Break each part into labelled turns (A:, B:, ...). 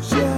A: the.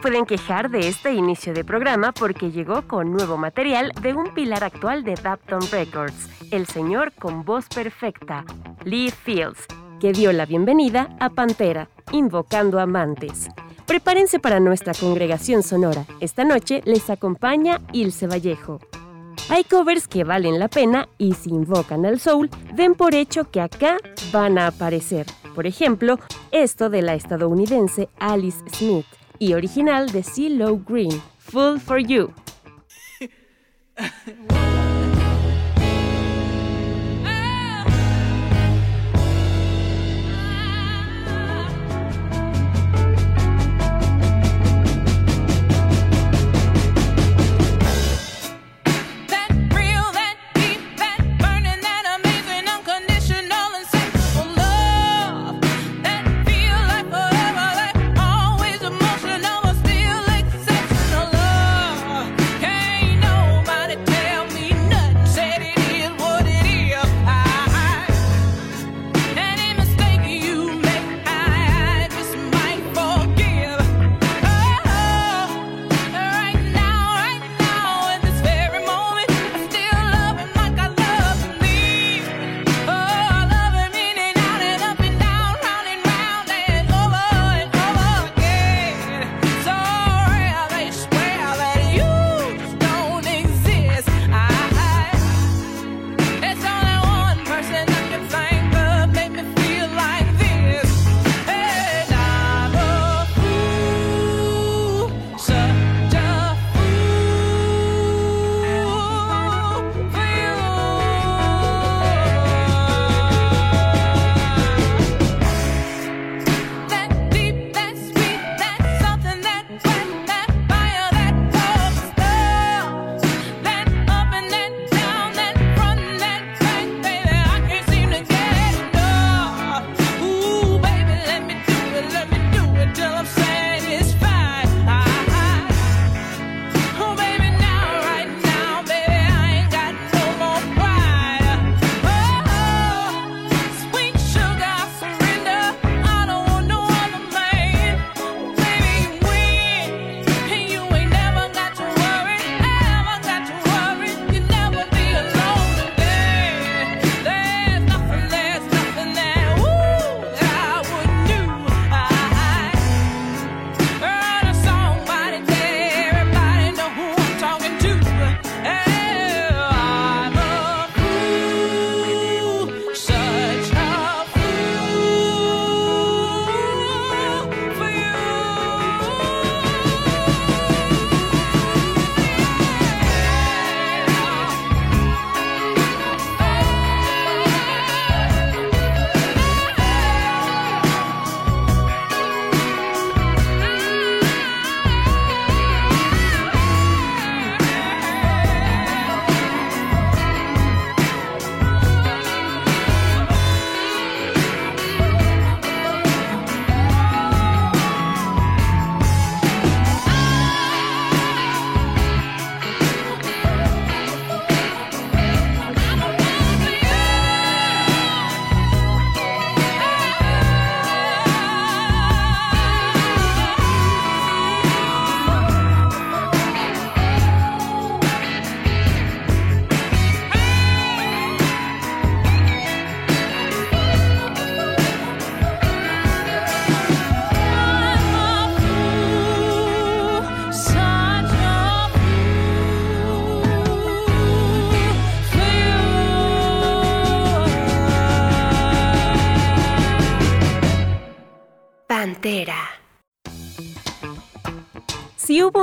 B: Pueden quejar de este inicio de programa porque llegó con nuevo material de un pilar actual de Dapton Records, el señor con voz perfecta, Lee Fields, que dio la bienvenida a Pantera, invocando amantes. Prepárense para nuestra congregación sonora. Esta noche les acompaña Ilse Vallejo. Hay covers que valen la pena y si invocan al soul, den por hecho que acá van a aparecer. Por ejemplo, esto de la estadounidense Alice Smith y original de CeeLo Green, Full for You.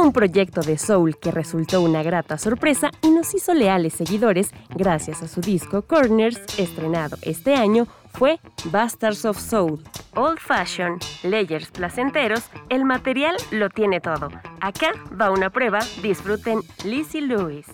C: un proyecto de soul que resultó una grata sorpresa y nos hizo leales seguidores gracias a su disco Corners, estrenado este año, fue Bastards of Soul. Old Fashion, layers placenteros, el material lo tiene todo. Acá va una prueba, disfruten Lizzie Lewis.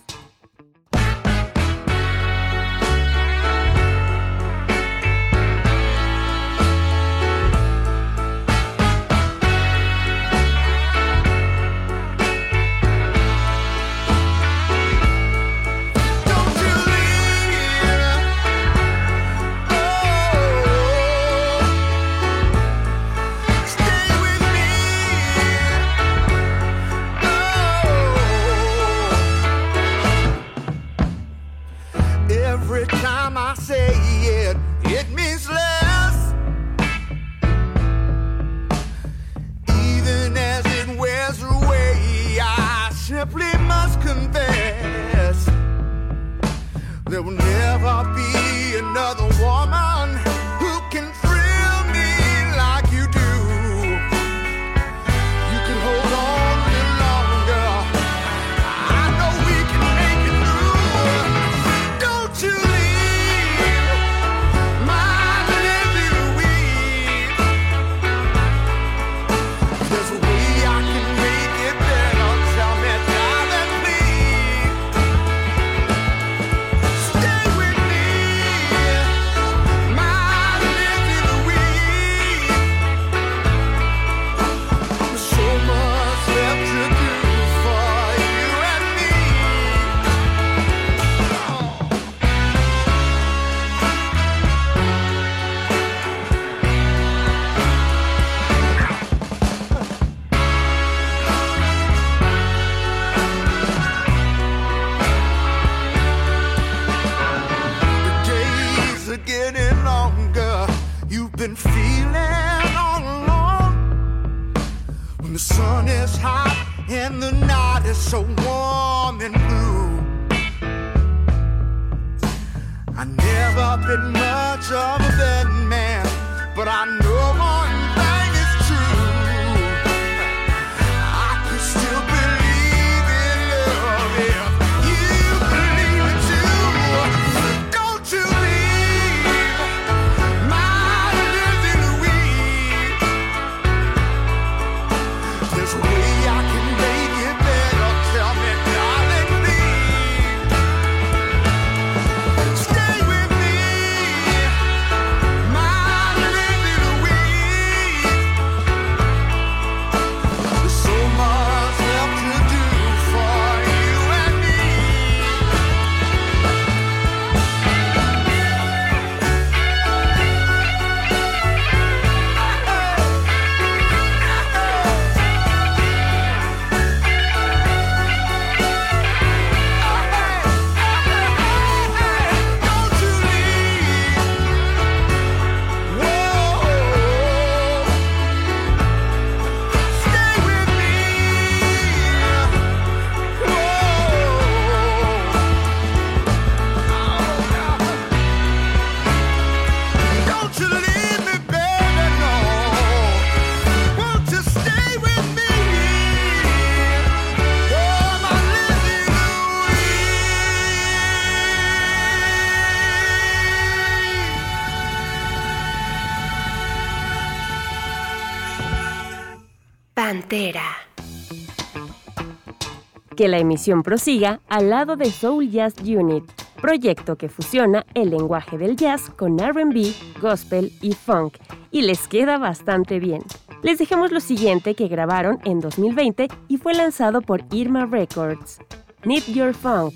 C: Que la emisión prosiga al lado de Soul Jazz Unit, proyecto que fusiona el lenguaje del jazz con RB, gospel y funk, y les queda bastante bien. Les dejamos lo siguiente que grabaron en 2020 y fue lanzado por Irma Records, Need Your Funk.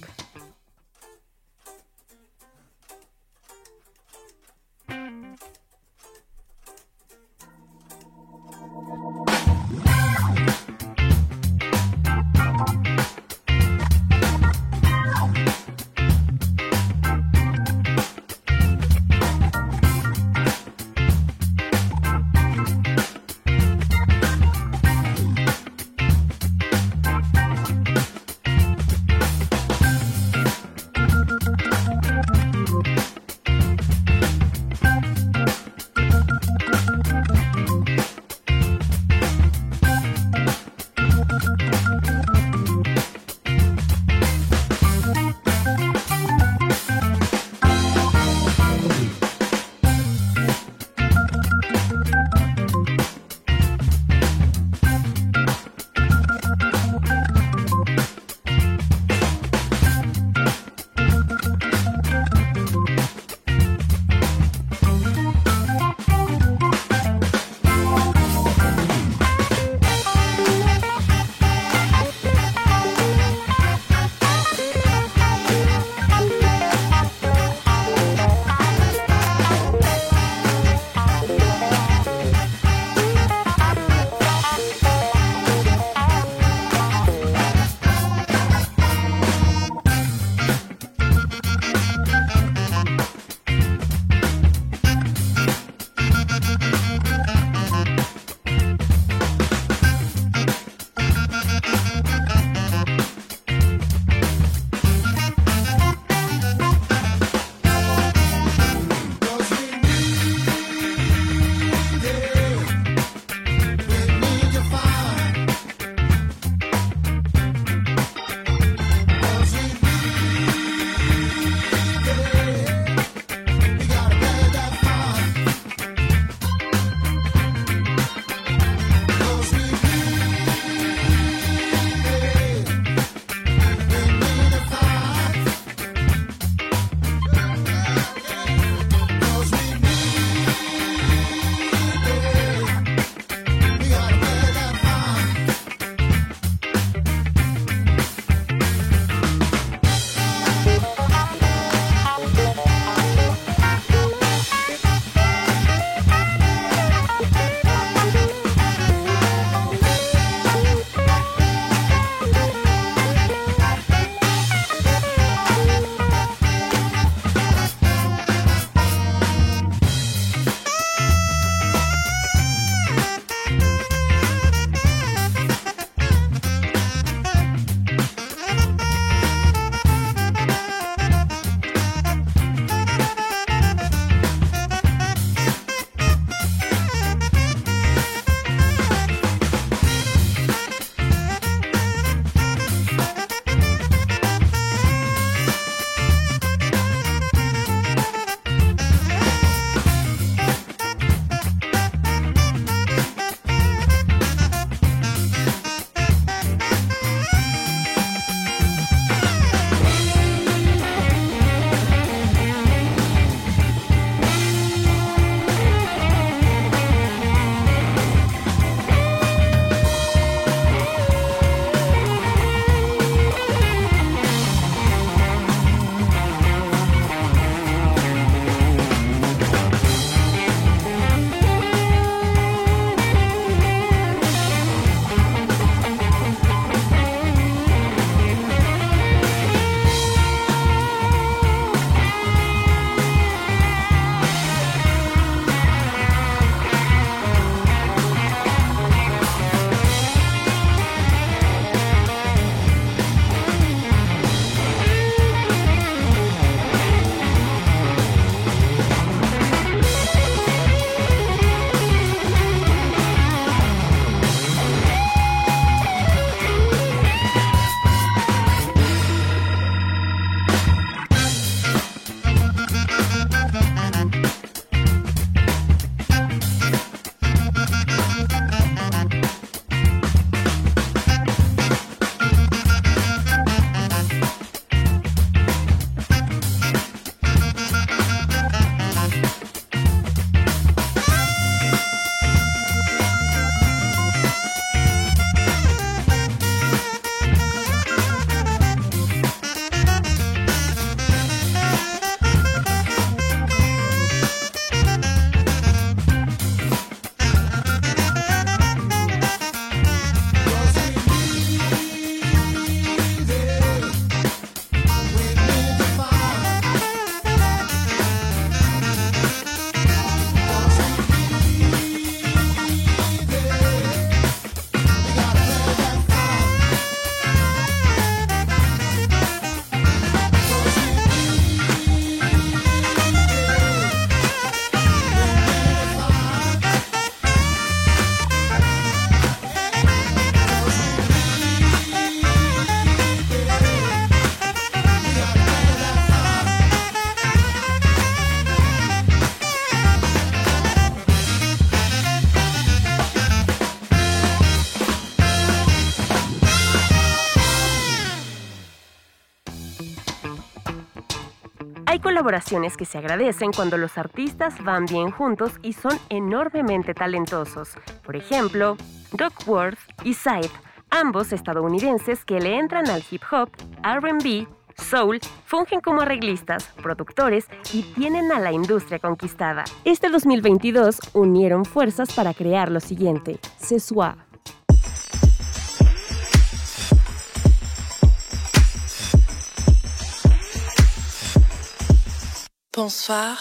B: Colaboraciones que se agradecen cuando los artistas van bien juntos y son enormemente talentosos. Por ejemplo, Duckworth y Side, ambos estadounidenses que le entran al hip hop, RB, soul, fungen como arreglistas, productores y tienen a la industria conquistada. Este 2022 unieron fuerzas para crear lo siguiente, Sesua.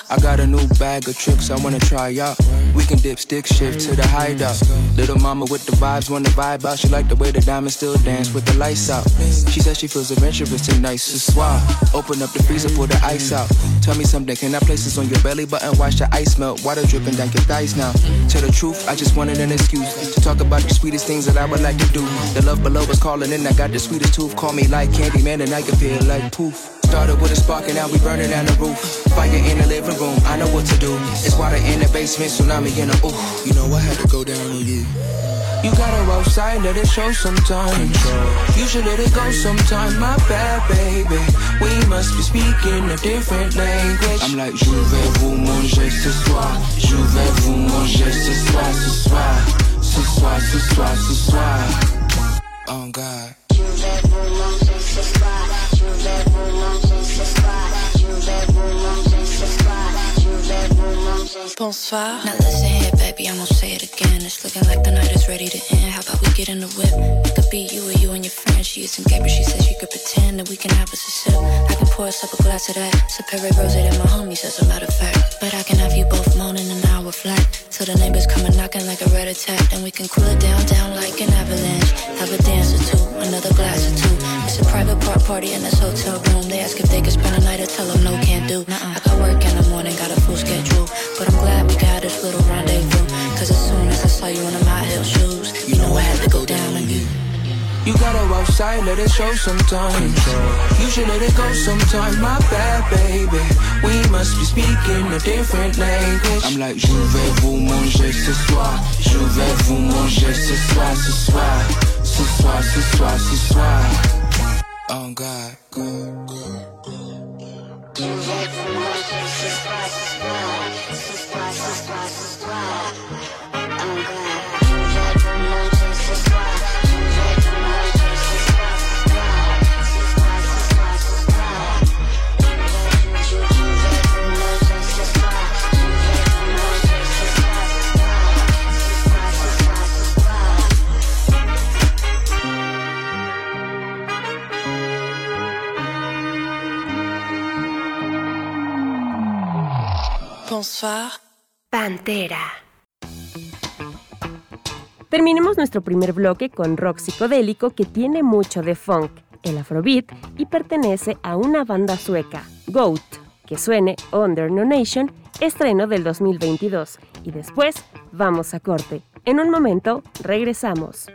D: I got a new bag of tricks I wanna try out. We can dip, stick, shift to the high hideout. Little mama with the vibes, wanna vibe out. She like the way the diamonds still dance with the lights out. She says she feels adventurous tonight, ce soir. Open up the freezer, pull the ice out. Tell me something, can I place this on your belly button? Watch the ice melt, water dripping down your thighs now. Tell the truth, I just wanted an excuse to talk about the sweetest things that I would like to do. The love below is calling and I got the sweetest tooth. Call me like Candyman and I can feel like poof. Started with a spark and now we burning down the roof. Fire in the living room, I know what to do. It's water in the basement, tsunami in the ooh. You know I had to go down on you. You gotta outside, let it show sometime. You should let it go sometime, my bad baby. We must be speaking a different language. I'm like, je vais vous manger ce soir. Je vais vous manger ce soir, ce soir. Ce soir, ce soir, ce soir. Oh God. Bonsoir. Now listen here, baby, I'm gonna say it again. It's looking like the night is ready to end. How about we get in the whip? It could be you or you and your friend. She is engaged, but she says she could pretend that we can have us a sip. I can pour us up a glass of that. Superior rose that my homies, as a matter of fact. But I can have you both moaning an hour flat. Till the neighbors come and knocking like a red attack. Then we can cool it down, down like an avalanche. Have a dance or two, another glass or two. It's a private part party in this hotel room. They ask if they can spend a night, I tell them no, can't do. Nuh-uh. I got work in the morning, got a full schedule. But I'm glad we got this little rendezvous. Cause as soon as I saw you in the high heel shoes, you know I had to go down on you. You gotta outside, let it show sometime. You should let it go sometime, my bad baby. We must be speaking a different language. I'm like, je vais vous manger ce soir. Je vais vous manger ce soir, ce soir. Ce soir, ce soir, ce soir. Oh God. God, God. Je vais vous manger ce soir. Ce soir, ce soir, ce soir.
B: Pantera. Terminemos nuestro primer bloque con rock psicodélico que tiene mucho de funk, el afrobeat y pertenece a una banda sueca, Goat, que suene Under No Nation, estreno del 2022. Y después vamos a corte. En un momento regresamos.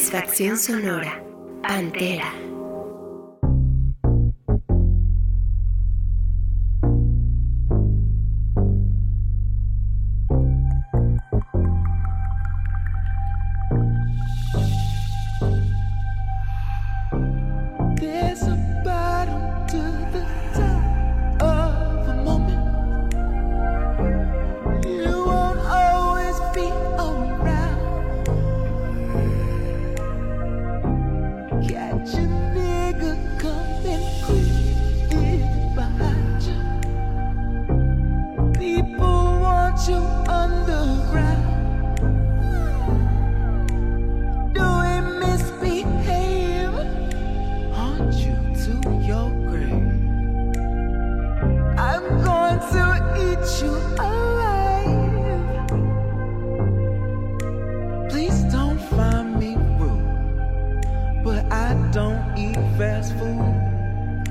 E: Satisfacción sonora. Pantera.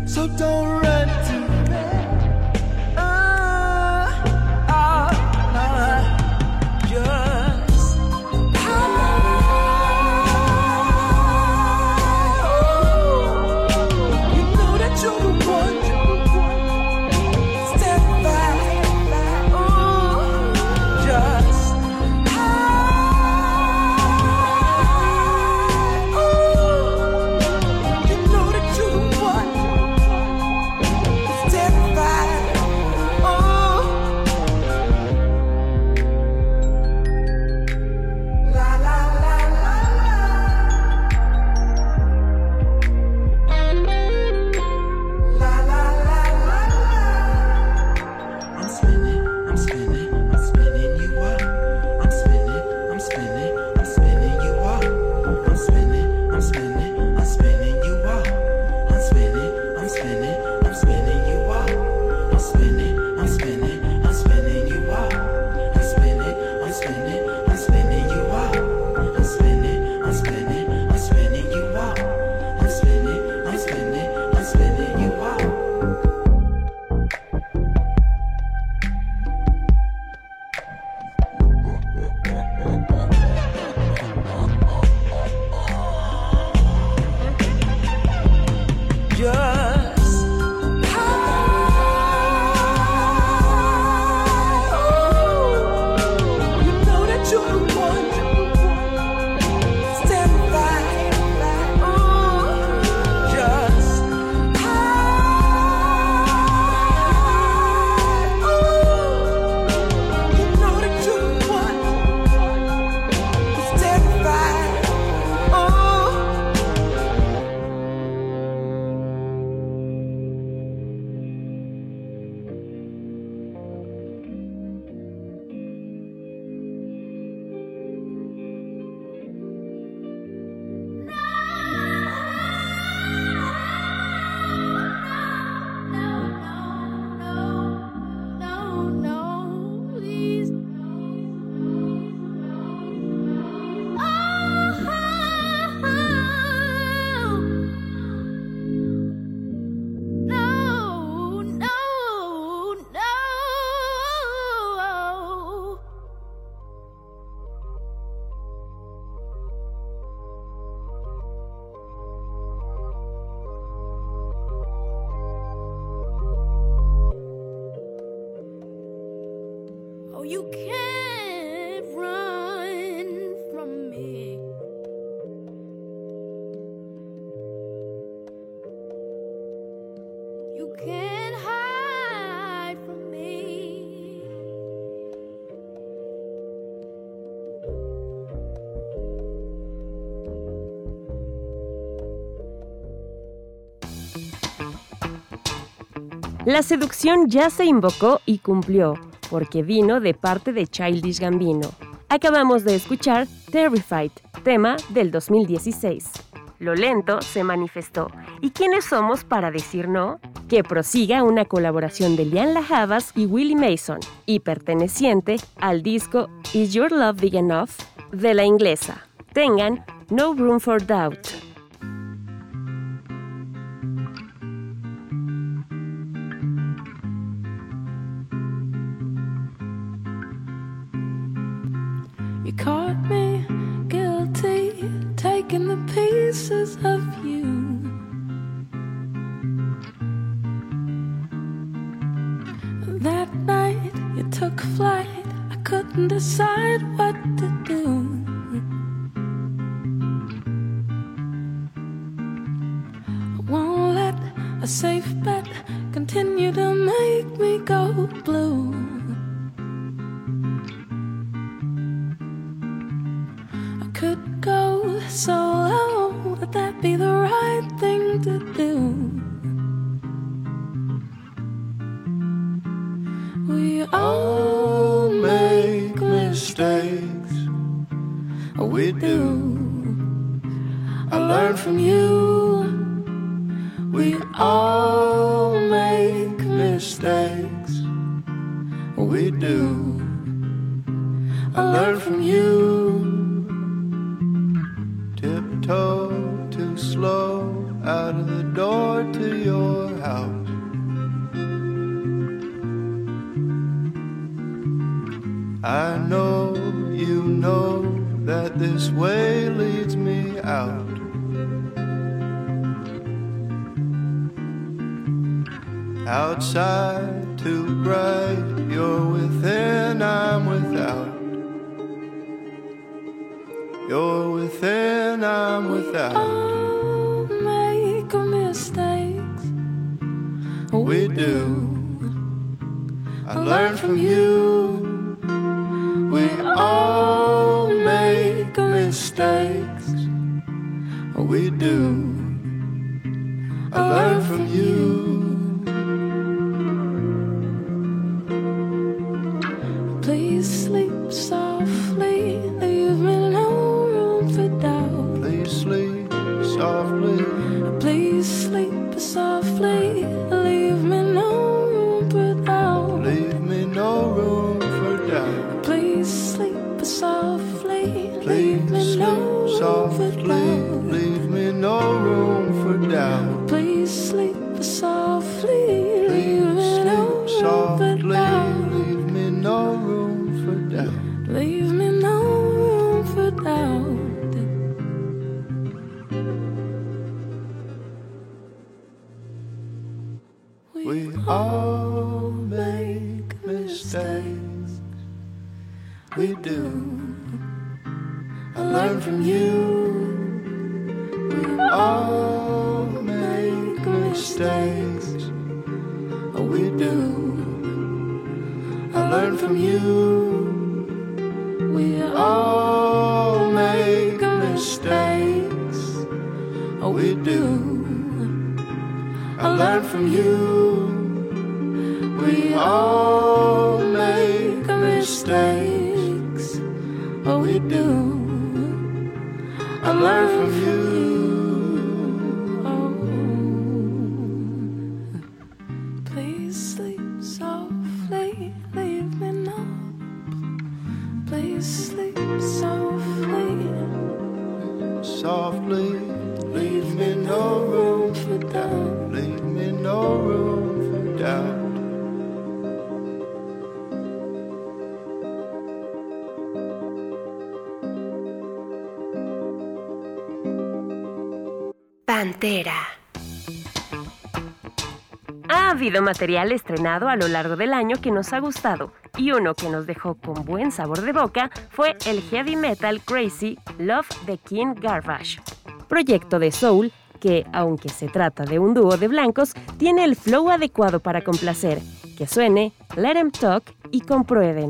B: So don't La seducción ya se invocó y cumplió, porque vino de parte de Childish Gambino. Acabamos de escuchar Terrified, tema del 2016. Lo lento se manifestó. ¿Y quiénes somos para decir no? Que prosiga una colaboración de Lian Havas y Willie Mason, y perteneciente al disco Is Your Love Big Enough de la inglesa. Tengan No Room for Doubt.
F: I know you know that this way leads me out. outside too bright. You're within, I'm without. You're within, I'm without. All make mistakes. We do. I learn from you. Learn from you. We all make mistakes. Oh, we do. I learn from you. We all make mistakes. Oh, we do. I learn from you.
B: Habido material estrenado a lo largo del año que nos ha gustado. Y uno que nos dejó con buen sabor de boca fue el heavy metal Crazy Love the King Garbage, proyecto de soul que, aunque se trata de un dúo de blancos, tiene el flow adecuado para complacer, que suene, let 'em talk y comprueben.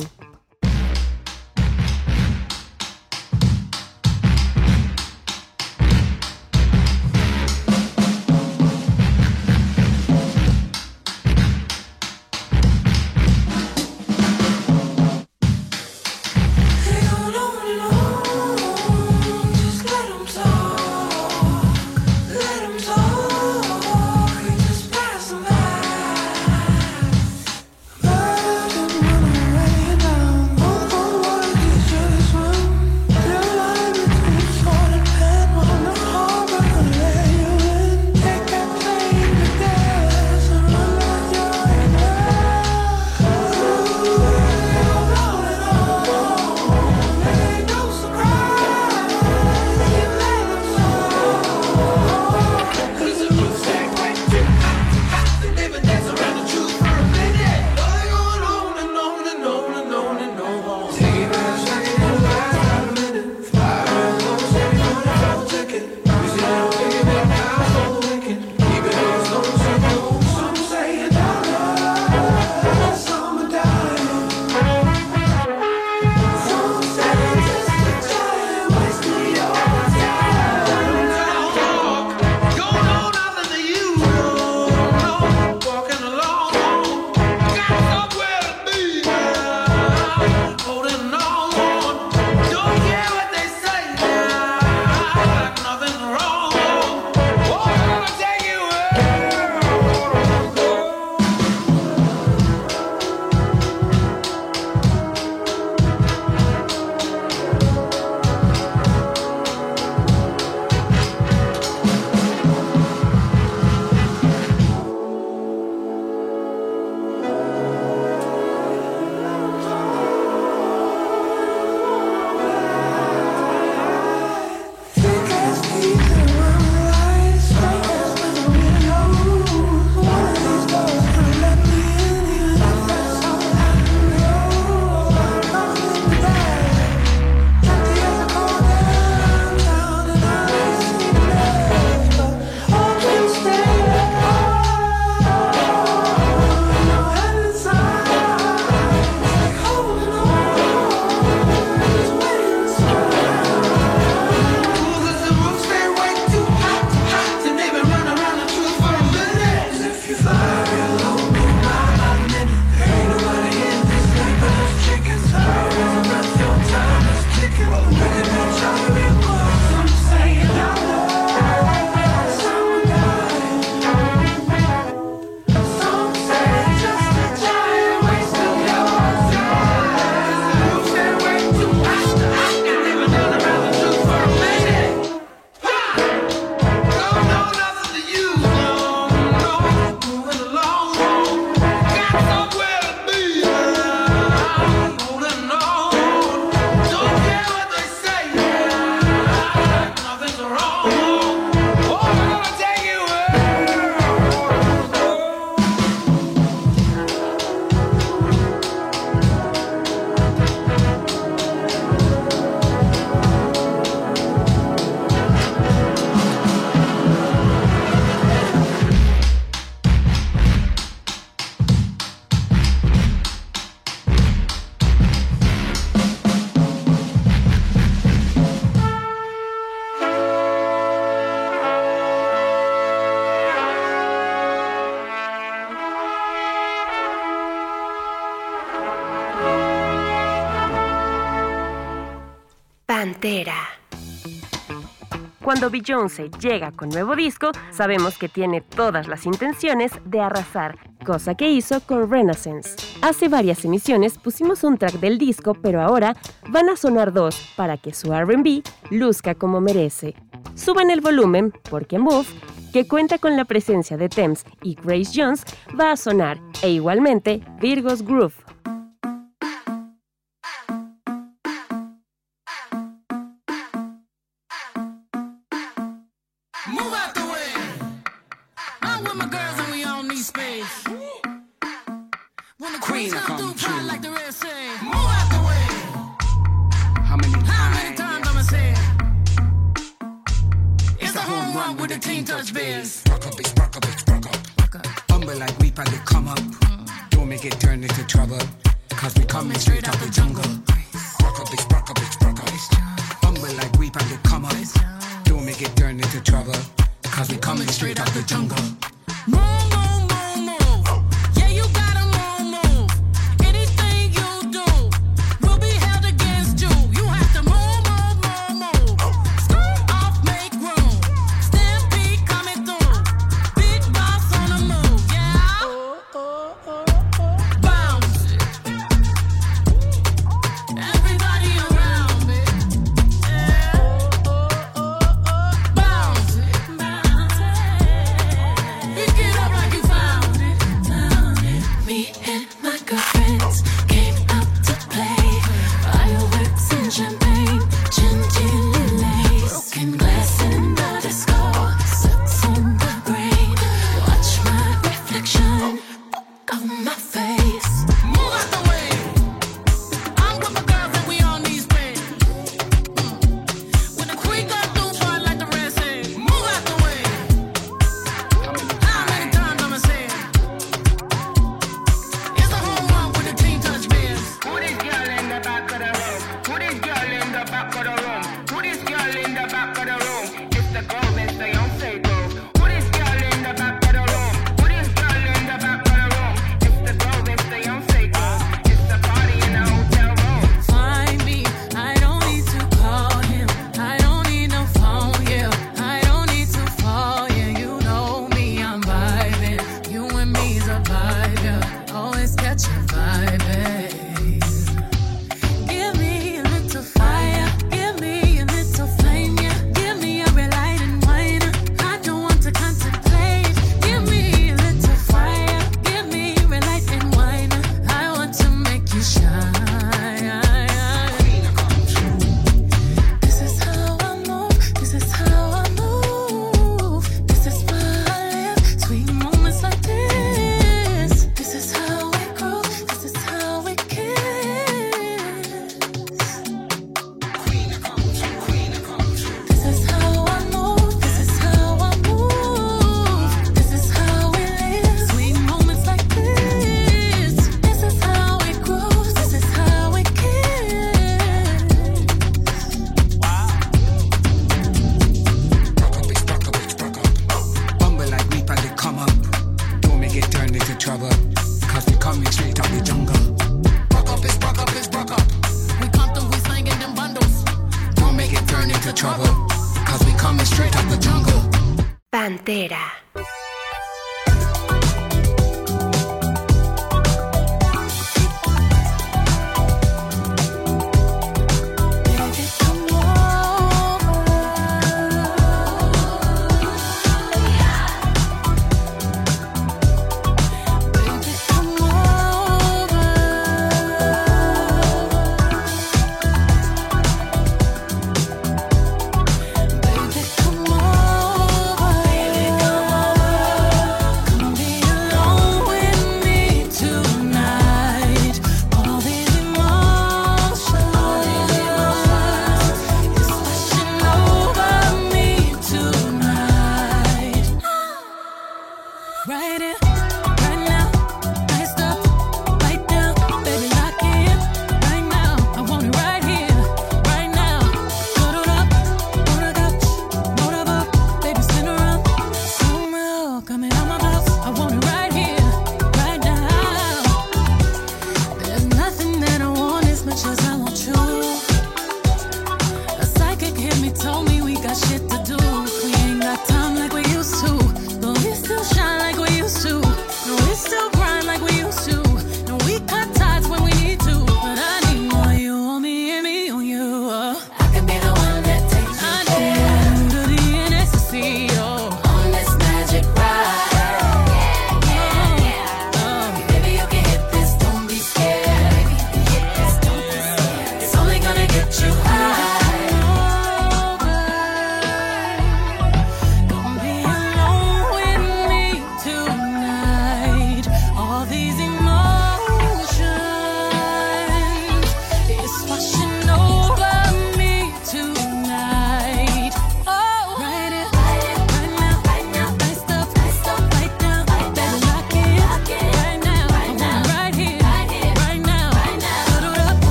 G: Cuando Beyoncé llega con nuevo disco, sabemos que tiene todas las intenciones de arrasar, cosa que hizo con Renaissance. Hace varias emisiones pusimos un track del disco, pero ahora van a sonar dos para que su RB luzca como merece. Suban el volumen, porque Move, que cuenta con la presencia de Thames y Grace Jones, va a sonar, e igualmente Virgo's Groove.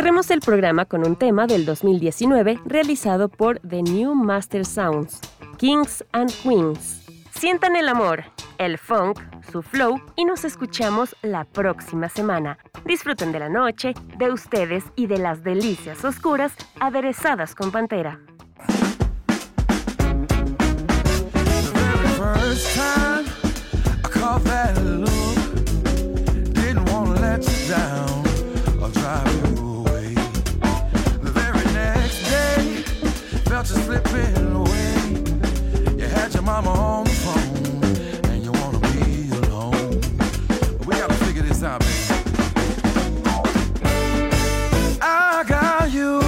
B: Cerremos el programa con un tema del 2019 realizado por The New Master Sounds, Kings and Queens. Sientan el amor, el funk, su flow y nos escuchamos la próxima semana. Disfruten de la noche, de ustedes y de las delicias oscuras aderezadas con Pantera.
H: Felt you slipping away. You had your mama on the phone, and you wanna be alone. we gotta figure this out, baby. I got you.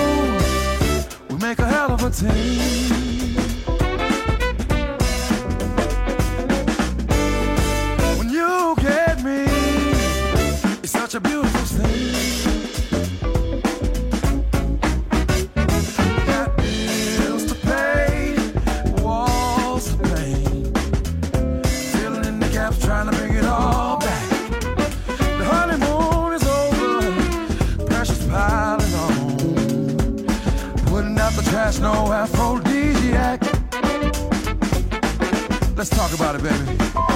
H: We make a hell of a team. Trash, no aphrodisiac. Let's talk about it, baby.